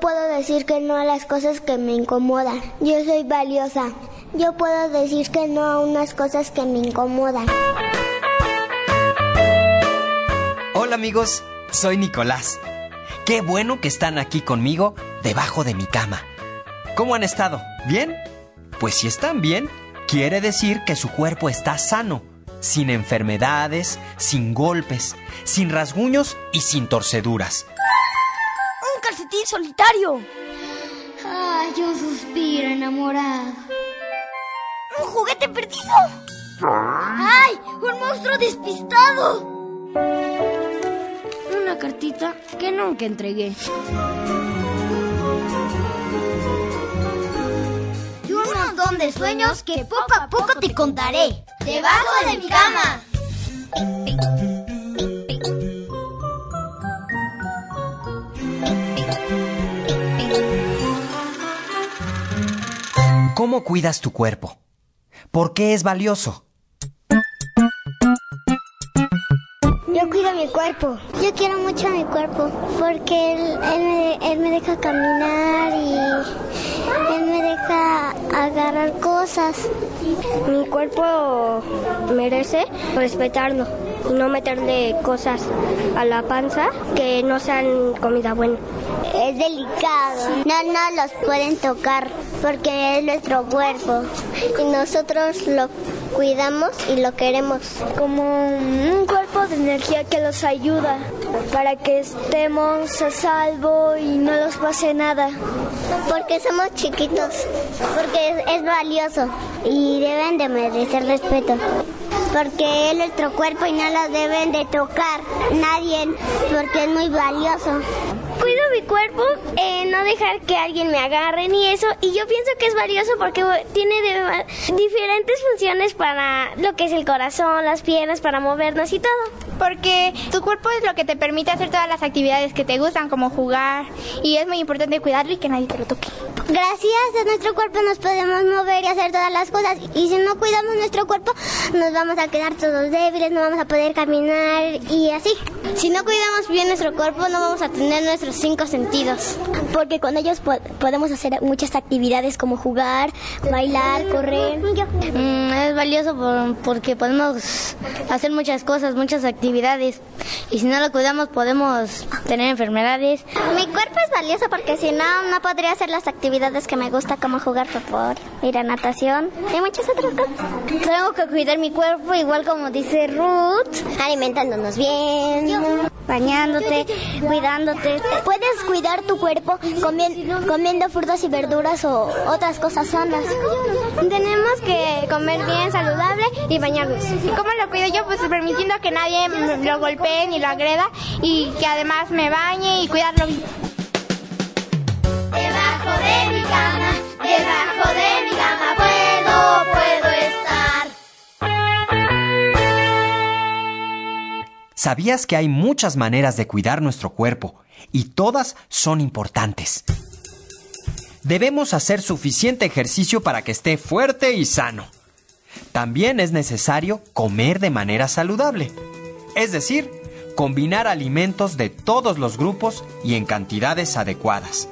Puedo decir que no a las cosas que me incomodan. Yo soy valiosa. Yo puedo decir que no a unas cosas que me incomodan. Hola amigos, soy Nicolás. Qué bueno que están aquí conmigo debajo de mi cama. ¿Cómo han estado? ¿Bien? Pues si están bien, quiere decir que su cuerpo está sano, sin enfermedades, sin golpes, sin rasguños y sin torceduras. ¡Un calcetín solitario! Ay, yo suspiro enamorado. ¡Un juguete perdido! ¡Ay! ¡Un monstruo despistado! Una cartita que nunca entregué. Y un montón de sueños que poco a poco te contaré. Debajo de mi cama. ¿Cómo cuidas tu cuerpo? ¿Por qué es valioso? Yo cuido mi cuerpo. Yo quiero mucho a mi cuerpo porque él, él me, él me deja caminar y él me deja agarrar cosas. Mi cuerpo merece respetarlo y no meterle cosas a la panza que no sean comida buena. Es delicado. No nos los pueden tocar porque es nuestro cuerpo y nosotros lo cuidamos y lo queremos. Como un cuerpo de energía que los ayuda para que estemos a salvo y no los pase nada. Porque somos chiquitos, porque es, es valioso y deben de merecer respeto. Porque es nuestro cuerpo y no lo deben de tocar nadie porque es muy valioso mi cuerpo, eh, no dejar que alguien me agarre ni eso. Y yo pienso que es valioso porque tiene de, diferentes funciones para lo que es el corazón, las piernas, para movernos y todo. Porque tu cuerpo es lo que te permite hacer todas las actividades que te gustan, como jugar. Y es muy importante cuidarlo y que nadie te lo toque. Gracias a nuestro cuerpo nos podemos mover y hacer todas las cosas. Y si no cuidamos nuestro cuerpo, nos vamos a quedar todos débiles, no vamos a poder caminar y así. Si no cuidamos bien nuestro cuerpo, no vamos a tener nuestros cinco sentidos. Porque con ellos po podemos hacer muchas actividades como jugar, bailar, correr. Mm, es valioso por, porque podemos hacer muchas cosas, muchas actividades. Y si no lo cuidamos, podemos tener enfermedades. Mi cuerpo es valioso porque si no, no podría hacer las actividades que me gusta, como jugar fútbol, ir a natación y muchas otras cosas. Tengo que cuidar mi cuerpo, igual como dice Ruth, alimentándonos bien, bañándote, cuidándote. Puedes cuidar tu cuerpo comiendo frutas y verduras o otras cosas sanas. Tenemos que comer bien, saludable y bañarnos. ¿Cómo lo cuido yo? Pues permitiendo que nadie lo golpee ni lo agreda y que además me bañe y cuidarlo bien. De mi cama, debajo de mi cama puedo, puedo estar. ¿Sabías que hay muchas maneras de cuidar nuestro cuerpo y todas son importantes? Debemos hacer suficiente ejercicio para que esté fuerte y sano. También es necesario comer de manera saludable, es decir, combinar alimentos de todos los grupos y en cantidades adecuadas.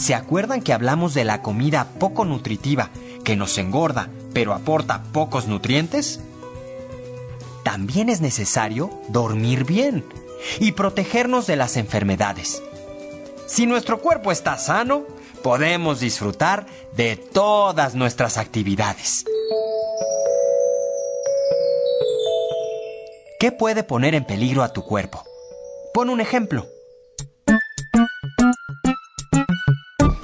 ¿Se acuerdan que hablamos de la comida poco nutritiva que nos engorda pero aporta pocos nutrientes? También es necesario dormir bien y protegernos de las enfermedades. Si nuestro cuerpo está sano, podemos disfrutar de todas nuestras actividades. ¿Qué puede poner en peligro a tu cuerpo? Pon un ejemplo.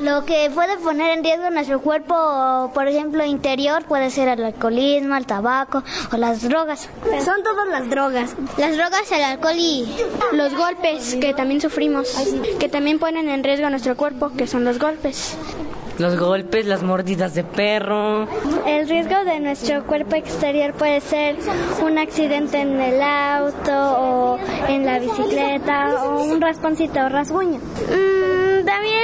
Lo que puede poner en riesgo nuestro cuerpo, por ejemplo, interior, puede ser el alcoholismo, el tabaco o las drogas. Son todas las drogas. Las drogas, el alcohol y los golpes que también sufrimos, que también ponen en riesgo nuestro cuerpo, que son los golpes. Los golpes, las mordidas de perro. El riesgo de nuestro cuerpo exterior puede ser un accidente en el auto o en la bicicleta o un rasponcito o rasguño. Mm, también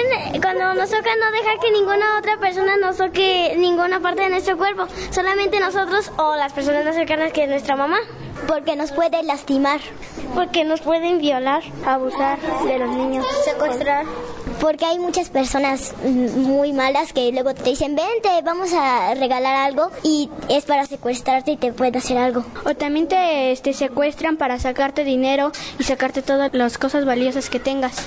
cuando nos toca no dejar que ninguna otra persona nos toque ninguna parte de nuestro cuerpo, solamente nosotros o las personas más cercanas que nuestra mamá. Porque nos puede lastimar. Porque nos pueden violar, abusar de los niños, secuestrar. porque hay muchas personas muy malas que luego te dicen, vente, vamos a regalar algo y es para secuestrarte y te pueden hacer algo. O también te este, secuestran para sacarte dinero y sacarte todas las cosas valiosas que tengas.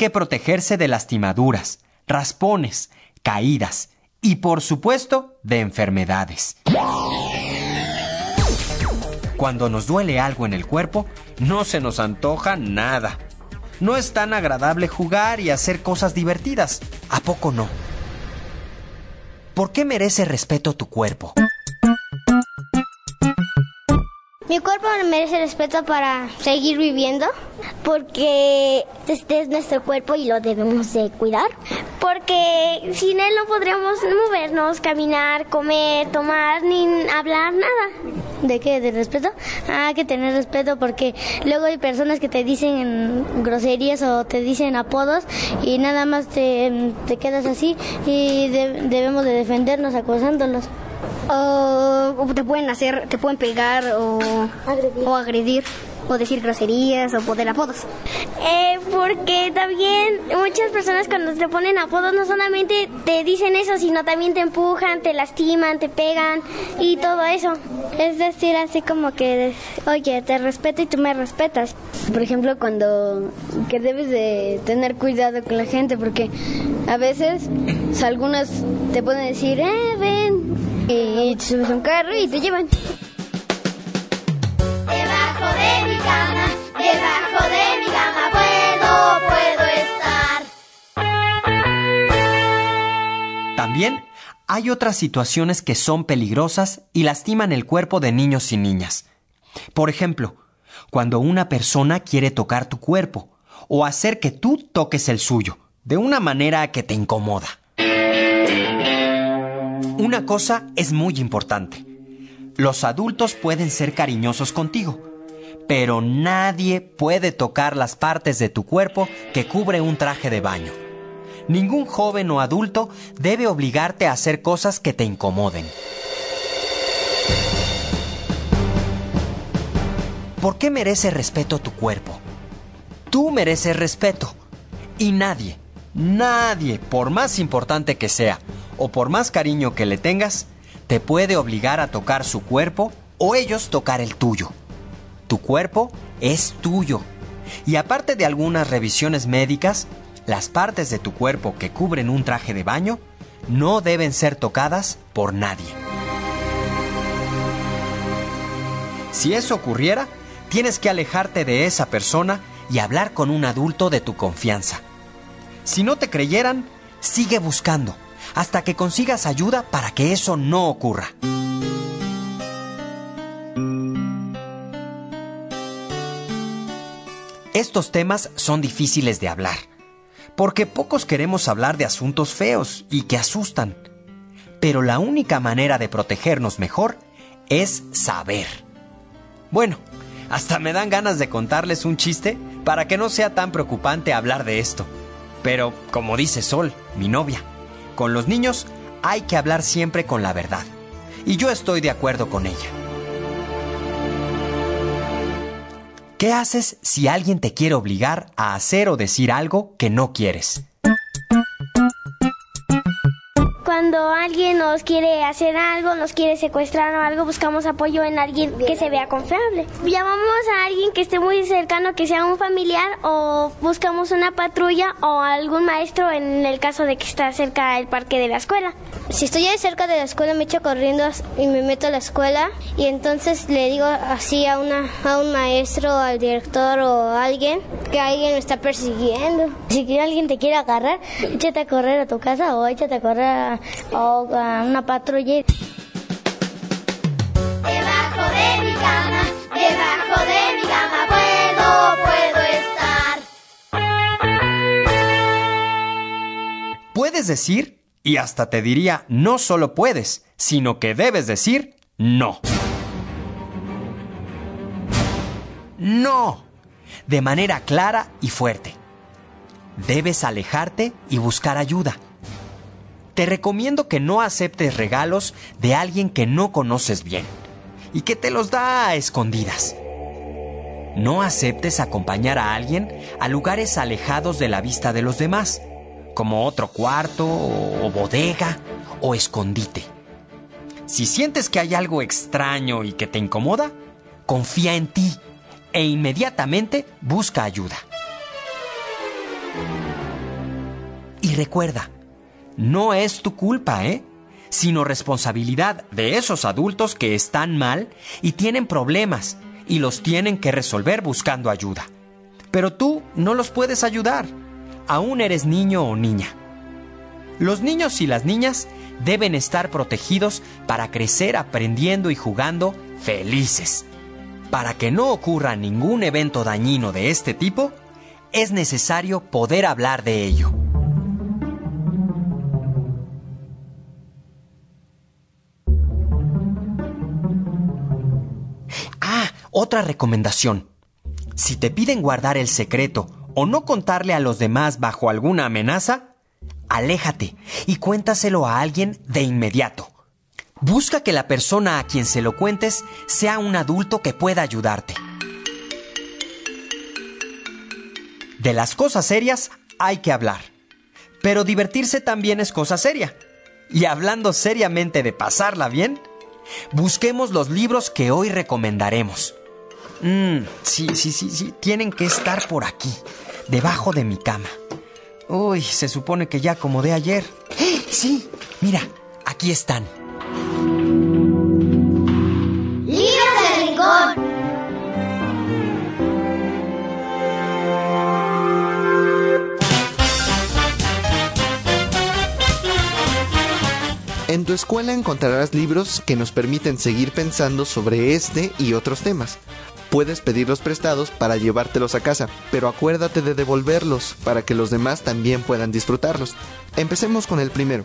Que protegerse de lastimaduras, raspones, caídas y por supuesto de enfermedades. Cuando nos duele algo en el cuerpo, no se nos antoja nada. No es tan agradable jugar y hacer cosas divertidas. ¿A poco no? ¿Por qué merece respeto tu cuerpo? Mi cuerpo merece respeto para seguir viviendo, porque este es nuestro cuerpo y lo debemos de cuidar. Porque sin él no podríamos movernos, caminar, comer, tomar, ni hablar, nada. ¿De qué? ¿De respeto? Ah, que tener respeto porque luego hay personas que te dicen groserías o te dicen apodos y nada más te, te quedas así y de- debemos de defendernos acosándolos. O te pueden hacer, te pueden pegar o o agredir o decir groserías o poner apodos. Eh, porque también muchas personas cuando te ponen apodos no solamente te dicen eso, sino también te empujan, te lastiman, te pegan y todo eso. Es decir, así como que, oye, te respeto y tú me respetas. Por ejemplo, cuando que debes de tener cuidado con la gente porque a veces algunas te pueden decir, eh, ven, y te subes a un carro y te llevan. Debajo de mi cama, debajo de mi cama puedo, puedo estar. También hay otras situaciones que son peligrosas y lastiman el cuerpo de niños y niñas. Por ejemplo, cuando una persona quiere tocar tu cuerpo o hacer que tú toques el suyo, de una manera que te incomoda. Una cosa es muy importante. Los adultos pueden ser cariñosos contigo, pero nadie puede tocar las partes de tu cuerpo que cubre un traje de baño. Ningún joven o adulto debe obligarte a hacer cosas que te incomoden. ¿Por qué merece respeto tu cuerpo? Tú mereces respeto. Y nadie, nadie, por más importante que sea, o por más cariño que le tengas, te puede obligar a tocar su cuerpo o ellos tocar el tuyo. Tu cuerpo es tuyo. Y aparte de algunas revisiones médicas, las partes de tu cuerpo que cubren un traje de baño no deben ser tocadas por nadie. Si eso ocurriera, tienes que alejarte de esa persona y hablar con un adulto de tu confianza. Si no te creyeran, sigue buscando hasta que consigas ayuda para que eso no ocurra. Estos temas son difíciles de hablar, porque pocos queremos hablar de asuntos feos y que asustan. Pero la única manera de protegernos mejor es saber. Bueno, hasta me dan ganas de contarles un chiste para que no sea tan preocupante hablar de esto. Pero, como dice Sol, mi novia, con los niños hay que hablar siempre con la verdad. Y yo estoy de acuerdo con ella. ¿Qué haces si alguien te quiere obligar a hacer o decir algo que no quieres? Cuando alguien nos quiere hacer algo, nos quiere secuestrar o algo, buscamos apoyo en alguien que se vea confiable. Llamamos a alguien que esté muy cercano, que sea un familiar, o buscamos una patrulla o algún maestro en el caso de que está cerca del parque de la escuela. Si estoy ahí cerca de la escuela, me echo corriendo y me meto a la escuela y entonces le digo así a, una, a un maestro, al director o a alguien que alguien me está persiguiendo. Si que alguien te quiere agarrar, échate a correr a tu casa o échate a correr a, a una patrulla. Debajo de mi cama, debajo de mi cama puedo, puedo estar. Puedes decir, y hasta te diría, no solo puedes, sino que debes decir no. No. De manera clara y fuerte. Debes alejarte y buscar ayuda. te recomiendo que no aceptes regalos de alguien que no conoces bien y que te los da a escondidas. No aceptes acompañar a alguien a lugares alejados de la vista de los demás, como otro cuarto o bodega o escondite. Si sientes que hay algo extraño y que te incomoda, confía en ti e inmediatamente busca ayuda. Y recuerda, no es tu culpa, ¿eh? Sino responsabilidad de esos adultos que están mal y tienen problemas y los tienen que resolver buscando ayuda. Pero tú no los puedes ayudar. Aún eres niño o niña. Los niños y las niñas deben estar protegidos para crecer aprendiendo y jugando felices. Para que no ocurra ningún evento dañino de este tipo, es necesario poder hablar de ello. Ah, otra recomendación. Si te piden guardar el secreto o no contarle a los demás bajo alguna amenaza, aléjate y cuéntaselo a alguien de inmediato. Busca que la persona a quien se lo cuentes sea un adulto que pueda ayudarte. De las cosas serias hay que hablar, pero divertirse también es cosa seria. Y hablando seriamente de pasarla bien, busquemos los libros que hoy recomendaremos. Mmm, sí, sí, sí, sí, tienen que estar por aquí, debajo de mi cama. Uy, se supone que ya acomodé ayer. ¡Eh! Sí, mira, aquí están. Libros del Rincón. En tu escuela encontrarás libros que nos permiten seguir pensando sobre este y otros temas. Puedes pedirlos prestados para llevártelos a casa, pero acuérdate de devolverlos para que los demás también puedan disfrutarlos. Empecemos con el primero.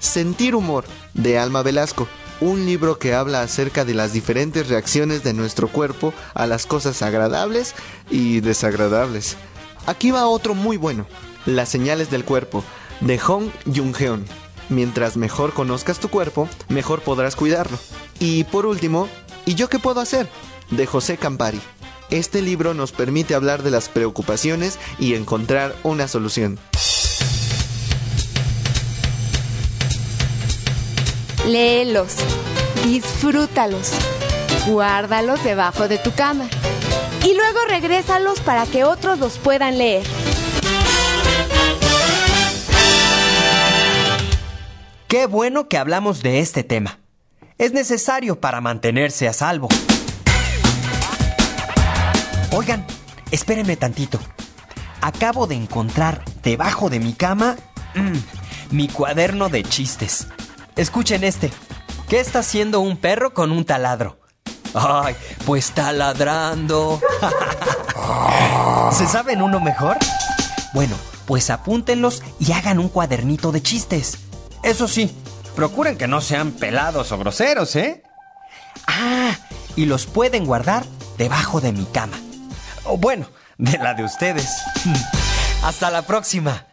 Sentir humor, de Alma Velasco, un libro que habla acerca de las diferentes reacciones de nuestro cuerpo a las cosas agradables y desagradables. Aquí va otro muy bueno, Las señales del cuerpo, de Hong Jung-heon. Mientras mejor conozcas tu cuerpo, mejor podrás cuidarlo. Y por último, ¿y yo qué puedo hacer? De José Campari. Este libro nos permite hablar de las preocupaciones y encontrar una solución. Léelos, disfrútalos, guárdalos debajo de tu cama y luego regrésalos para que otros los puedan leer. Qué bueno que hablamos de este tema. Es necesario para mantenerse a salvo. Oigan, espérenme tantito. Acabo de encontrar debajo de mi cama mm, mi cuaderno de chistes. Escuchen este. ¿Qué está haciendo un perro con un taladro? Ay, pues taladrando. ¿Se saben uno mejor? Bueno, pues apúntenlos y hagan un cuadernito de chistes. Eso sí, procuren que no sean pelados o groseros, ¿eh? Ah, y los pueden guardar debajo de mi cama. O bueno, de la de ustedes. Hasta la próxima.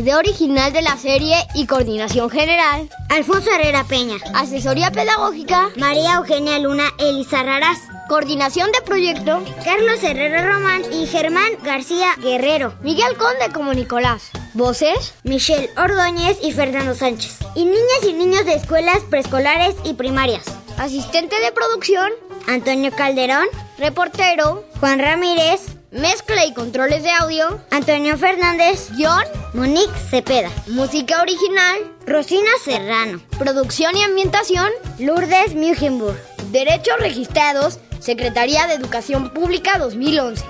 Idea original de la serie y coordinación general. Alfonso Herrera Peña. Asesoría pedagógica. María Eugenia Luna Elisa Raraz. Coordinación de proyecto. Carlos Herrera Román y Germán García Guerrero. Miguel Conde como Nicolás. Voces. Michelle Ordóñez y Fernando Sánchez. Y niñas y niños de escuelas preescolares y primarias. Asistente de producción. Antonio Calderón. Reportero. Juan Ramírez. Mezcla y controles de audio. Antonio Fernández. Guión. Monique Cepeda. Música original. Rosina Serrano. Producción y ambientación. Lourdes Mugenburg. Derechos registrados. Secretaría de Educación Pública 2011.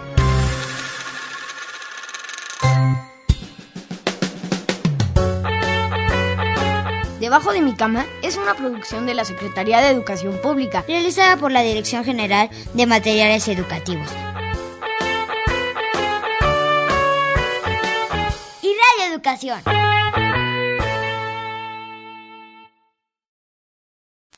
Debajo de mi cama es una producción de la Secretaría de Educación Pública, realizada por la Dirección General de Materiales Educativos. Y Radio Educación.